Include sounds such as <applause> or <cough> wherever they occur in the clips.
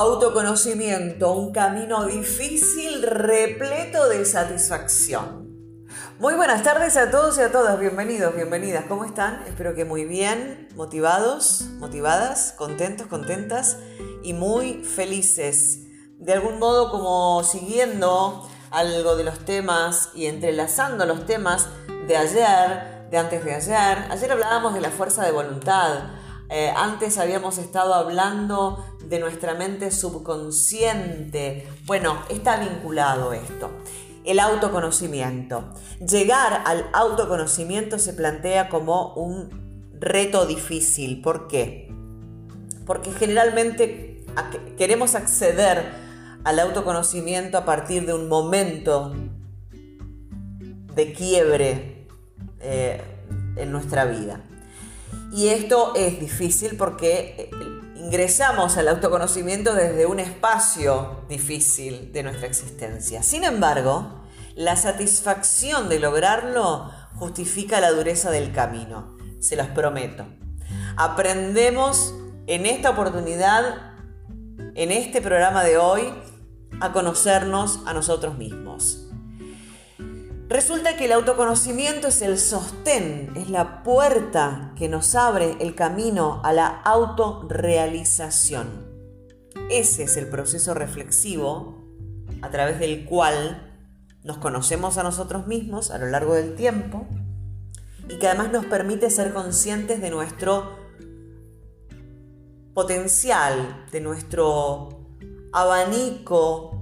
Autoconocimiento, un camino difícil repleto de satisfacción. Muy buenas tardes a todos y a todas, bienvenidos, bienvenidas, ¿cómo están? Espero que muy bien, motivados, motivadas, contentos, contentas y muy felices. De algún modo como siguiendo algo de los temas y entrelazando los temas de ayer, de antes de ayer. Ayer hablábamos de la fuerza de voluntad. Eh, antes habíamos estado hablando de nuestra mente subconsciente. Bueno, está vinculado esto. El autoconocimiento. Llegar al autoconocimiento se plantea como un reto difícil. ¿Por qué? Porque generalmente queremos acceder al autoconocimiento a partir de un momento de quiebre eh, en nuestra vida. Y esto es difícil porque ingresamos al autoconocimiento desde un espacio difícil de nuestra existencia. Sin embargo, la satisfacción de lograrlo justifica la dureza del camino, se los prometo. Aprendemos en esta oportunidad, en este programa de hoy, a conocernos a nosotros mismos. Resulta que el autoconocimiento es el sostén, es la puerta que nos abre el camino a la autorrealización. Ese es el proceso reflexivo a través del cual nos conocemos a nosotros mismos a lo largo del tiempo y que además nos permite ser conscientes de nuestro potencial, de nuestro abanico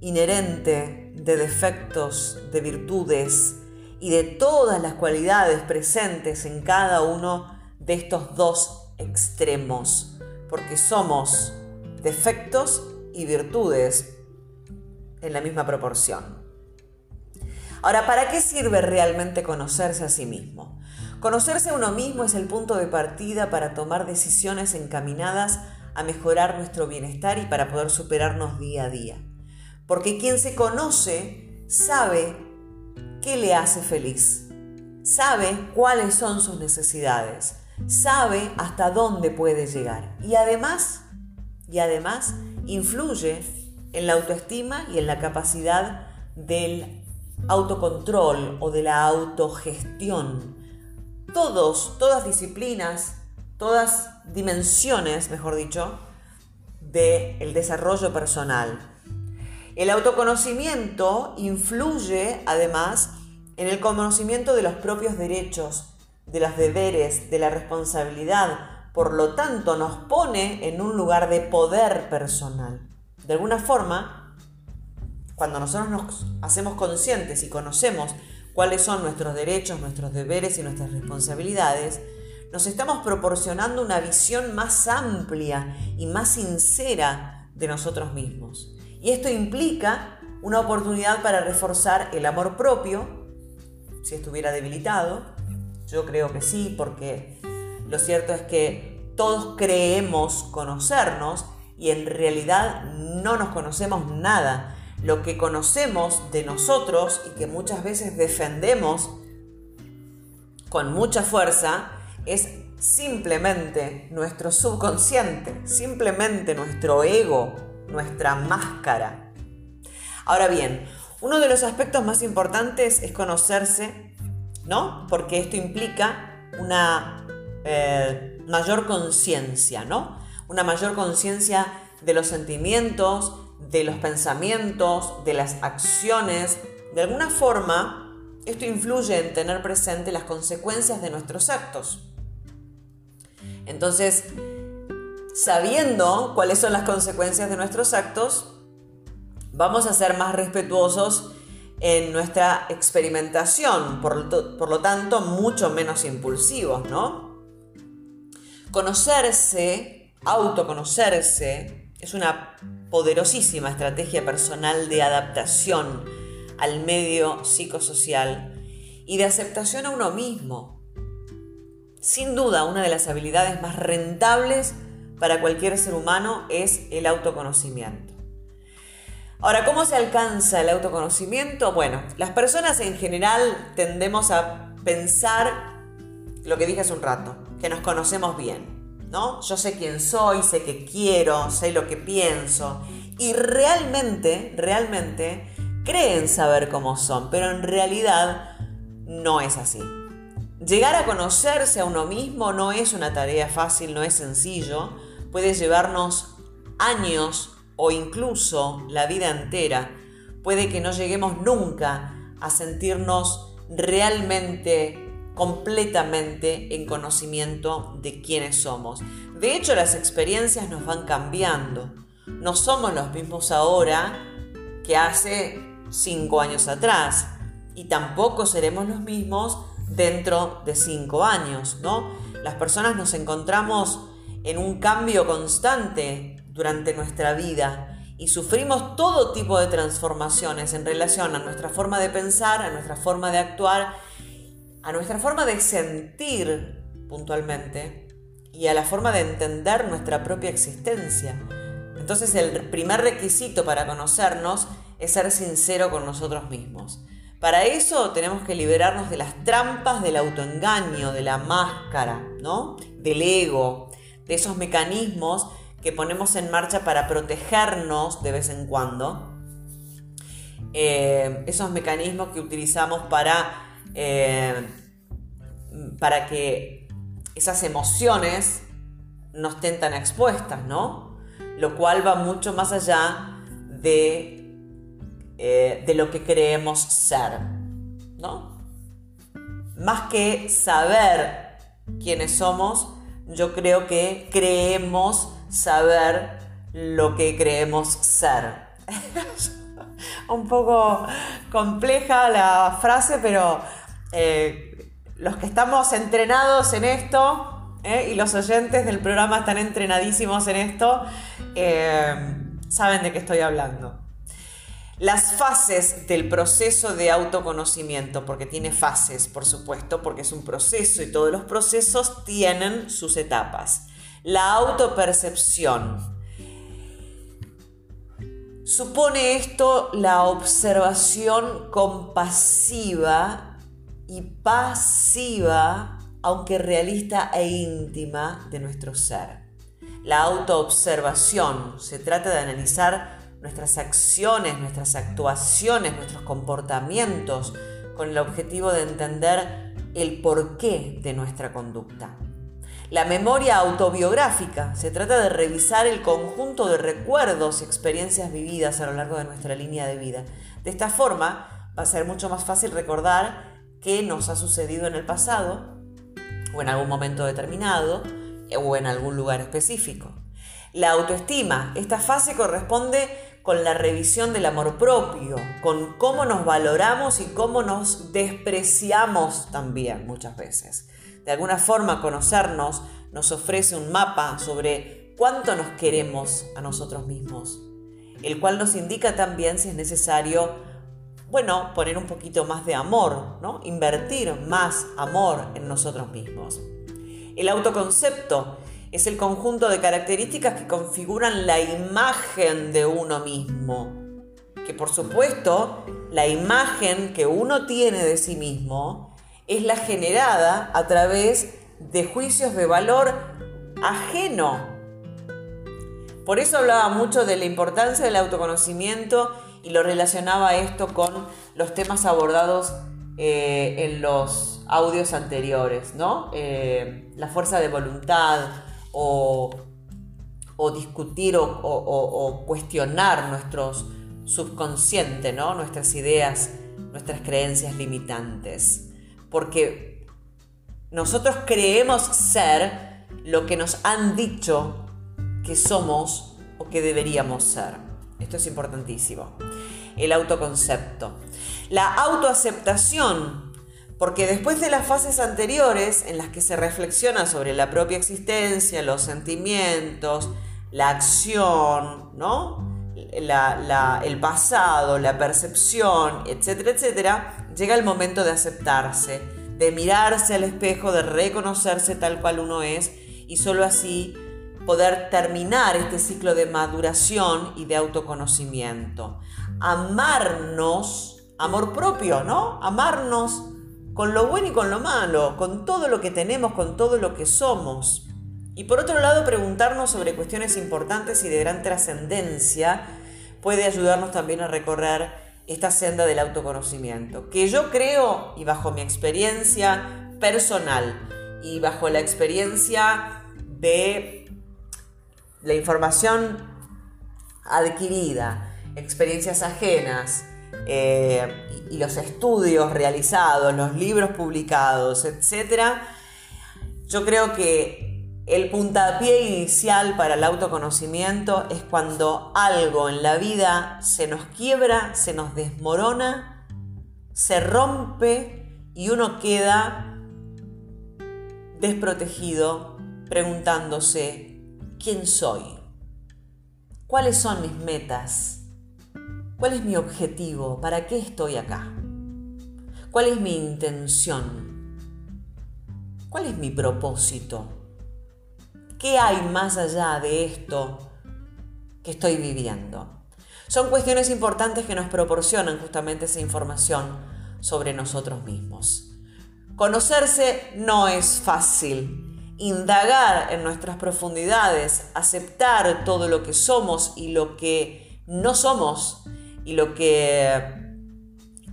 inherente de defectos, de virtudes y de todas las cualidades presentes en cada uno de estos dos extremos, porque somos defectos y virtudes en la misma proporción. Ahora, ¿para qué sirve realmente conocerse a sí mismo? Conocerse a uno mismo es el punto de partida para tomar decisiones encaminadas a mejorar nuestro bienestar y para poder superarnos día a día. Porque quien se conoce sabe qué le hace feliz, sabe cuáles son sus necesidades, sabe hasta dónde puede llegar y además, y además influye en la autoestima y en la capacidad del autocontrol o de la autogestión. Todos, todas disciplinas, todas dimensiones, mejor dicho, del desarrollo personal el autoconocimiento influye además en el conocimiento de los propios derechos, de los deberes, de la responsabilidad. Por lo tanto, nos pone en un lugar de poder personal. De alguna forma, cuando nosotros nos hacemos conscientes y conocemos cuáles son nuestros derechos, nuestros deberes y nuestras responsabilidades, nos estamos proporcionando una visión más amplia y más sincera de nosotros mismos. Y esto implica una oportunidad para reforzar el amor propio, si estuviera debilitado. Yo creo que sí, porque lo cierto es que todos creemos conocernos y en realidad no nos conocemos nada. Lo que conocemos de nosotros y que muchas veces defendemos con mucha fuerza es simplemente nuestro subconsciente, simplemente nuestro ego, nuestra máscara. Ahora bien, uno de los aspectos más importantes es conocerse, ¿no? Porque esto implica una eh, mayor conciencia, ¿no? Una mayor conciencia de los sentimientos, de los pensamientos, de las acciones. De alguna forma, esto influye en tener presente las consecuencias de nuestros actos. Entonces, sabiendo cuáles son las consecuencias de nuestros actos, vamos a ser más respetuosos en nuestra experimentación, por, lo tanto, mucho menos impulsivos, ¿no? Conocerse, autoconocerse, es una poderosísima estrategia personal de adaptación al medio psicosocial y de aceptación a uno mismo. Sin duda, una de las habilidades más rentables para cualquier ser humano es el autoconocimiento. Ahora, ¿cómo se alcanza el autoconocimiento? Bueno, las personas en general tendemos a pensar lo que dije hace un rato, que nos conocemos bien. ¿no? Yo sé quién soy, sé qué quiero, sé lo que pienso. Y realmente, realmente creen saber cómo son, pero en realidad no es así. Llegar a conocerse a uno mismo no es una tarea fácil, no es sencillo. Puede llevarnos años o incluso la vida entera. Puede que no lleguemos nunca a sentirnos realmente completamente en conocimiento de quiénes somos. De hecho, las experiencias nos van cambiando. No somos los mismos ahora que hace cinco años atrás y tampoco seremos los mismos dentro de cinco años, ¿no? Las personas nos encontramos en un cambio constante durante nuestra vida y sufrimos todo tipo de transformaciones en relación a nuestra forma de pensar, a nuestra forma de actuar a nuestra forma de sentir puntualmente y a la forma de entender nuestra propia existencia. Entonces el primer requisito para conocernos es ser sincero con nosotros mismos. Para eso tenemos que liberarnos de las trampas del autoengaño, de la máscara, ¿no? Del ego, de esos mecanismos que ponemos en marcha para protegernos de vez en cuando. Eh, esos mecanismos que utilizamos para eh, para que esas emociones no estén tan expuestas, ¿no? Lo cual va mucho más allá de, eh, de lo que creemos ser, ¿no? Más que saber quiénes somos, yo creo que creemos saber lo que creemos ser. <laughs> Un poco compleja la frase, pero eh, los que estamos entrenados en esto eh, y los oyentes del programa están entrenadísimos en esto, eh, saben de qué estoy hablando. Las fases del proceso de autoconocimiento, porque tiene fases, por supuesto, porque es un proceso y todos los procesos tienen sus etapas. La autopercepción. Supone esto la observación compasiva y pasiva, aunque realista e íntima, de nuestro ser. La autoobservación se trata de analizar nuestras acciones, nuestras actuaciones, nuestros comportamientos, con el objetivo de entender el porqué de nuestra conducta. La memoria autobiográfica se trata de revisar el conjunto de recuerdos y experiencias vividas a lo largo de nuestra línea de vida. De esta forma va a ser mucho más fácil recordar qué nos ha sucedido en el pasado o en algún momento determinado o en algún lugar específico. La autoestima, esta fase corresponde con la revisión del amor propio, con cómo nos valoramos y cómo nos despreciamos también muchas veces. De alguna forma conocernos nos ofrece un mapa sobre cuánto nos queremos a nosotros mismos, el cual nos indica también si es necesario bueno, poner un poquito más de amor, ¿no? Invertir más amor en nosotros mismos. El autoconcepto es el conjunto de características que configuran la imagen de uno mismo. Que por supuesto, la imagen que uno tiene de sí mismo es la generada a través de juicios de valor ajeno. Por eso hablaba mucho de la importancia del autoconocimiento y lo relacionaba esto con los temas abordados eh, en los audios anteriores, ¿no? Eh, la fuerza de voluntad o, discutir o, cuestionar nuestros subconsciente, ¿no? Nuestras ideas, nuestras creencias limitantes. Porque nosotros creemos ser lo que nos han dicho que somos o que deberíamos ser. Esto es importantísimo. El autoconcepto. La autoaceptación, porque después de las fases anteriores en las que se reflexiona sobre la propia existencia, los sentimientos, la acción, ¿no? el pasado, la percepción, etcétera, etcétera, llega el momento de aceptarse, de mirarse al espejo, de reconocerse tal cual uno es y solo así poder terminar este ciclo de maduración y de autoconocimiento. Amarnos, amor propio, ¿no? Amarnos con lo bueno y con lo malo, con todo lo que tenemos, con todo lo que somos. Y por otro lado, preguntarnos sobre cuestiones importantes y de gran trascendencia puede ayudarnos también a recorrer esta senda del autoconocimiento, que yo creo, y bajo mi experiencia personal, y bajo la experiencia de la información adquirida, experiencias ajenas, eh, y los estudios realizados, los libros publicados, etc., yo creo que el puntapié inicial para el autoconocimiento es cuando algo en la vida se nos quiebra, se nos desmorona, se rompe y uno queda desprotegido preguntándose, ¿quién soy? ¿Cuáles son mis metas? ¿Cuál es mi objetivo? ¿Para qué estoy acá? ¿Cuál es mi intención? ¿Cuál es mi propósito? ¿Qué hay más allá de esto que estoy viviendo? Son cuestiones importantes que nos proporcionan justamente esa información sobre nosotros mismos. Conocerse no es fácil. Indagar en nuestras profundidades, aceptar todo lo que somos y lo que no somos y lo que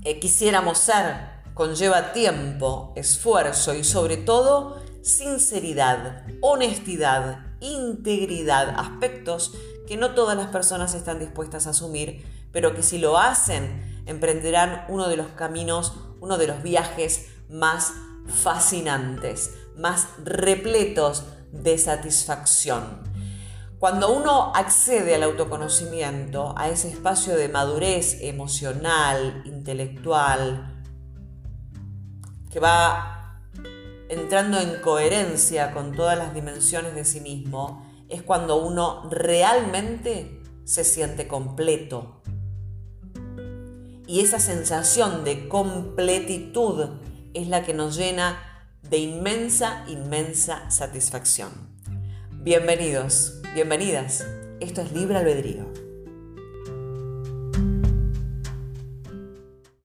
eh, quisiéramos ser conlleva tiempo, esfuerzo y sobre todo sinceridad, honestidad, integridad, aspectos que no todas las personas están dispuestas a asumir, pero que si lo hacen, emprenderán uno de los caminos, uno de los viajes más fascinantes, más repletos de satisfacción. Cuando uno accede al autoconocimiento, a ese espacio de madurez emocional, intelectual, que va entrando en coherencia con todas las dimensiones de sí mismo, es cuando uno realmente se siente completo. Y esa sensación de completitud es la que nos llena de inmensa, inmensa satisfacción. Bienvenidos, bienvenidas. Esto es Libre Albedrío.